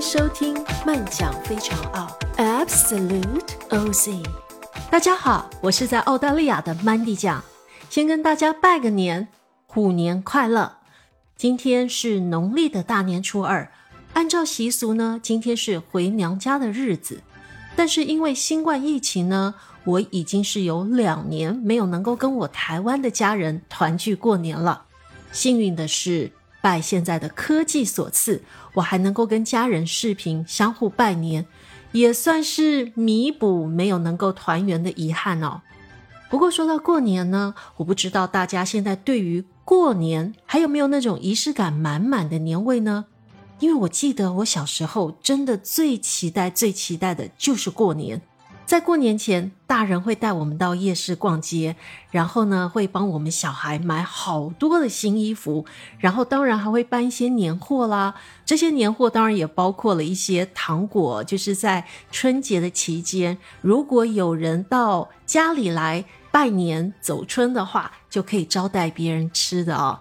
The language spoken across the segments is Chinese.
收听慢讲非常傲，Absolute Oz。大家好，我是在澳大利亚的 Mandy 酱，先跟大家拜个年，虎年快乐！今天是农历的大年初二，按照习俗呢，今天是回娘家的日子。但是因为新冠疫情呢，我已经是有两年没有能够跟我台湾的家人团聚过年了。幸运的是，拜现在的科技所赐，我还能够跟家人视频相互拜年，也算是弥补没有能够团圆的遗憾哦。不过说到过年呢，我不知道大家现在对于过年还有没有那种仪式感满满的年味呢？因为我记得我小时候真的最期待、最期待的就是过年。在过年前，大人会带我们到夜市逛街，然后呢会帮我们小孩买好多的新衣服，然后当然还会办一些年货啦。这些年货当然也包括了一些糖果，就是在春节的期间，如果有人到家里来拜年走春的话，就可以招待别人吃的哦。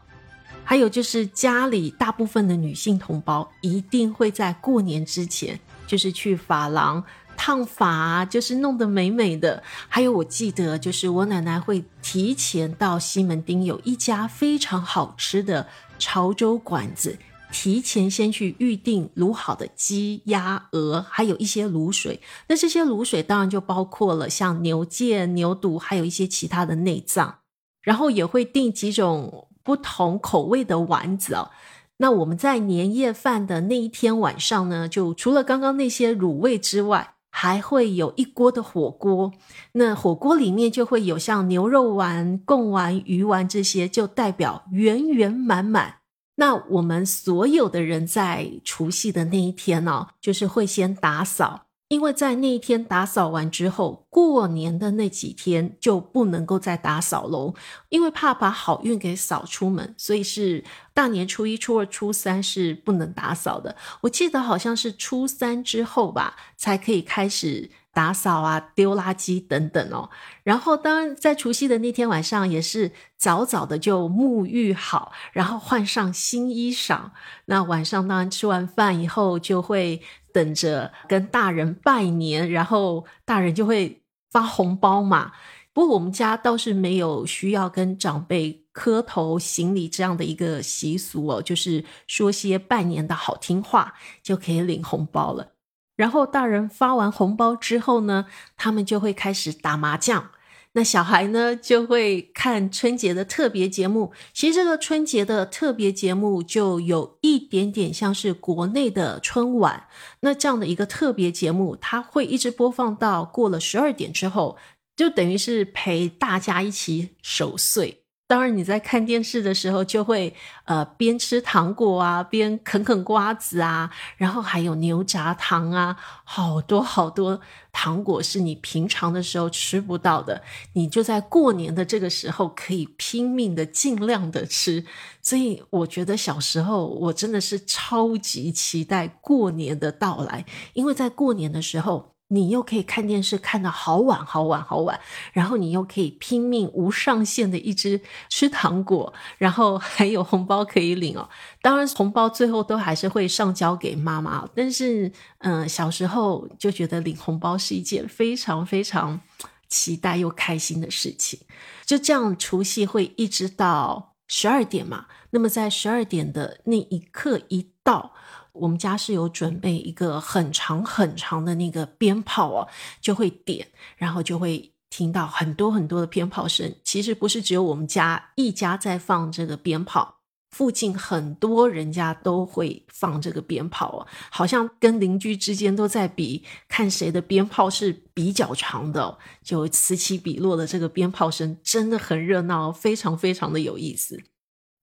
还有就是家里大部分的女性同胞一定会在过年之前，就是去发廊烫发，就是弄得美美的。还有我记得，就是我奶奶会提前到西门町有一家非常好吃的潮州馆子，提前先去预定卤好的鸡、鸭、鹅，还有一些卤水。那这些卤水当然就包括了像牛腱、牛肚，还有一些其他的内脏，然后也会订几种。不同口味的丸子哦，那我们在年夜饭的那一天晚上呢，就除了刚刚那些卤味之外，还会有一锅的火锅。那火锅里面就会有像牛肉丸、贡丸、鱼丸这些，就代表圆圆满满。那我们所有的人在除夕的那一天呢，就是会先打扫。因为在那一天打扫完之后，过年的那几天就不能够再打扫喽，因为怕把好运给扫出门，所以是大年初一、初二、初三是不能打扫的。我记得好像是初三之后吧，才可以开始。打扫啊，丢垃圾等等哦。然后，当然在除夕的那天晚上，也是早早的就沐浴好，然后换上新衣裳。那晚上当然吃完饭以后，就会等着跟大人拜年，然后大人就会发红包嘛。不过我们家倒是没有需要跟长辈磕头行礼这样的一个习俗哦，就是说些拜年的好听话，就可以领红包了。然后大人发完红包之后呢，他们就会开始打麻将。那小孩呢就会看春节的特别节目。其实这个春节的特别节目就有一点点像是国内的春晚。那这样的一个特别节目，它会一直播放到过了十二点之后，就等于是陪大家一起守岁。当然，你在看电视的时候，就会呃边吃糖果啊，边啃啃瓜子啊，然后还有牛轧糖啊，好多好多糖果是你平常的时候吃不到的，你就在过年的这个时候可以拼命的、尽量的吃。所以，我觉得小时候我真的是超级期待过年的到来，因为在过年的时候。你又可以看电视看到好晚好晚好晚，然后你又可以拼命无上限的一直吃糖果，然后还有红包可以领哦。当然，红包最后都还是会上交给妈妈，但是嗯，小时候就觉得领红包是一件非常非常期待又开心的事情。就这样，除夕会一直到十二点嘛。那么在十二点的那一刻一到。我们家是有准备一个很长很长的那个鞭炮哦，就会点，然后就会听到很多很多的鞭炮声。其实不是只有我们家一家在放这个鞭炮，附近很多人家都会放这个鞭炮哦，好像跟邻居之间都在比，看谁的鞭炮是比较长的，就此起彼落的这个鞭炮声真的很热闹，非常非常的有意思。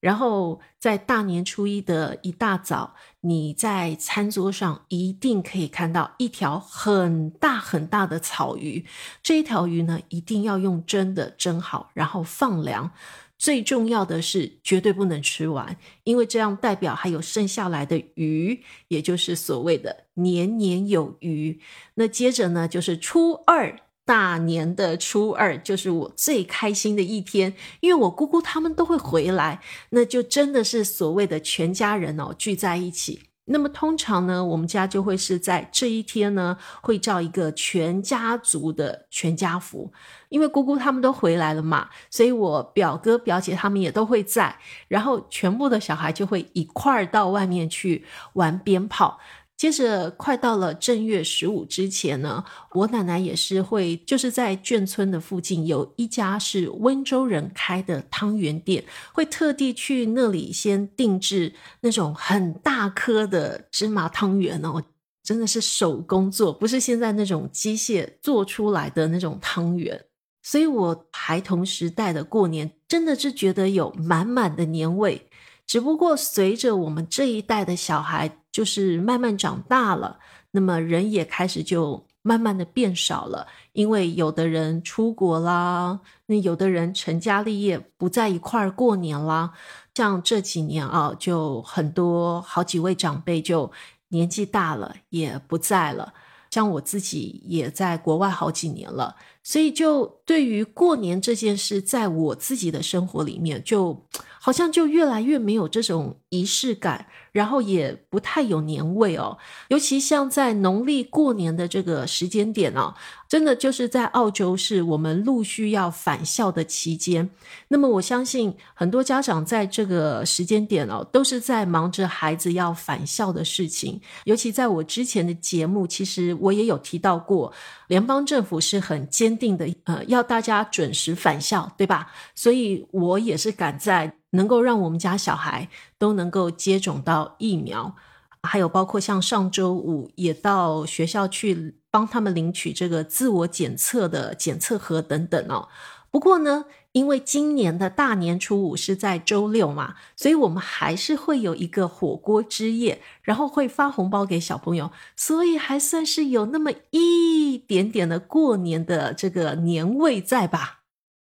然后在大年初一的一大早，你在餐桌上一定可以看到一条很大很大的草鱼。这一条鱼呢，一定要用蒸的蒸好，然后放凉。最重要的是，绝对不能吃完，因为这样代表还有剩下来的鱼，也就是所谓的年年有余。那接着呢，就是初二。大年的初二就是我最开心的一天，因为我姑姑他们都会回来，那就真的是所谓的全家人哦聚在一起。那么通常呢，我们家就会是在这一天呢，会照一个全家族的全家福，因为姑姑他们都回来了嘛，所以我表哥表姐他们也都会在，然后全部的小孩就会一块儿到外面去玩鞭炮。接着，快到了正月十五之前呢，我奶奶也是会，就是在眷村的附近有一家是温州人开的汤圆店，会特地去那里先定制那种很大颗的芝麻汤圆哦，真的是手工做，不是现在那种机械做出来的那种汤圆。所以，我孩童时代的过年真的是觉得有满满的年味。只不过随着我们这一代的小孩。就是慢慢长大了，那么人也开始就慢慢的变少了，因为有的人出国啦，那有的人成家立业不在一块儿过年啦。像这几年啊，就很多好几位长辈就年纪大了也不在了，像我自己也在国外好几年了，所以就对于过年这件事，在我自己的生活里面就。好像就越来越没有这种仪式感，然后也不太有年味哦。尤其像在农历过年的这个时间点哦，真的就是在澳洲是我们陆续要返校的期间。那么我相信很多家长在这个时间点哦，都是在忙着孩子要返校的事情。尤其在我之前的节目，其实我也有提到过，联邦政府是很坚坚定的，呃，要大家准时返校，对吧？所以我也是赶在。能够让我们家小孩都能够接种到疫苗，还有包括像上周五也到学校去帮他们领取这个自我检测的检测盒等等哦。不过呢，因为今年的大年初五是在周六嘛，所以我们还是会有一个火锅之夜，然后会发红包给小朋友，所以还算是有那么一点点的过年的这个年味在吧。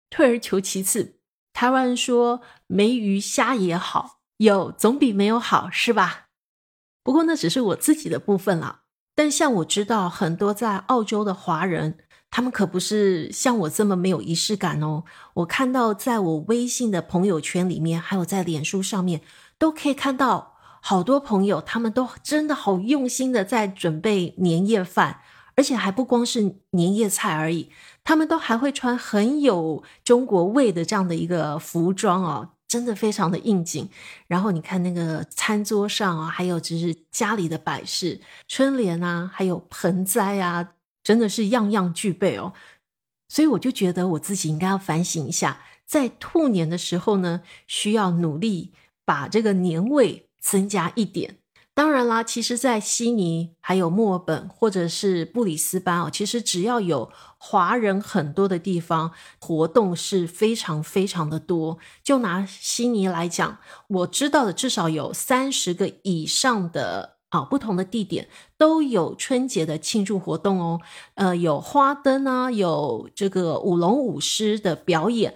退而求其次。台湾人说“没鱼虾也好，有总比没有好”，是吧？不过那只是我自己的部分了。但像我知道很多在澳洲的华人，他们可不是像我这么没有仪式感哦。我看到在我微信的朋友圈里面，还有在脸书上面，都可以看到好多朋友，他们都真的好用心的在准备年夜饭。而且还不光是年夜菜而已，他们都还会穿很有中国味的这样的一个服装哦，真的非常的应景。然后你看那个餐桌上啊，还有就是家里的摆饰，春联啊，还有盆栽啊，真的是样样具备哦。所以我就觉得我自己应该要反省一下，在兔年的时候呢，需要努力把这个年味增加一点。当然啦，其实，在悉尼、还有墨尔本或者是布里斯班哦，其实只要有华人很多的地方，活动是非常非常的多。就拿悉尼来讲，我知道的至少有三十个以上的啊不同的地点都有春节的庆祝活动哦。呃，有花灯啊，有这个舞龙舞狮的表演，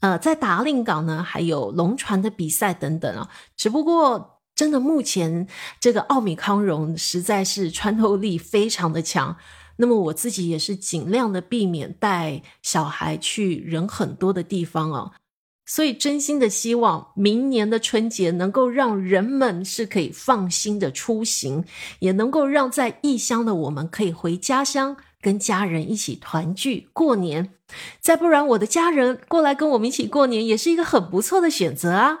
呃，在达令港呢还有龙船的比赛等等啊。只不过。真的，目前这个奥米康戎实在是穿透力非常的强。那么我自己也是尽量的避免带小孩去人很多的地方哦。所以真心的希望明年的春节能够让人们是可以放心的出行，也能够让在异乡的我们可以回家乡跟家人一起团聚过年。再不然，我的家人过来跟我们一起过年也是一个很不错的选择啊。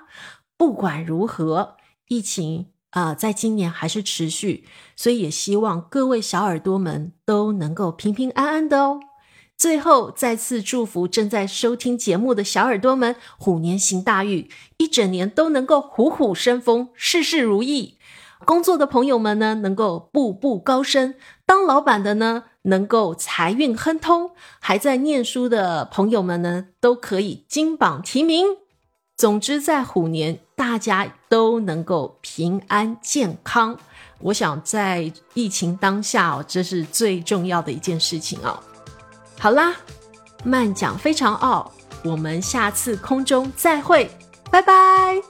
不管如何。疫情啊，在今年还是持续，所以也希望各位小耳朵们都能够平平安安的哦。最后，再次祝福正在收听节目的小耳朵们，虎年行大运，一整年都能够虎虎生风，事事如意。工作的朋友们呢，能够步步高升；当老板的呢，能够财运亨通；还在念书的朋友们呢，都可以金榜题名。总之，在虎年。大家都能够平安健康，我想在疫情当下哦，这是最重要的一件事情哦。好啦，慢讲非常傲，我们下次空中再会，拜拜。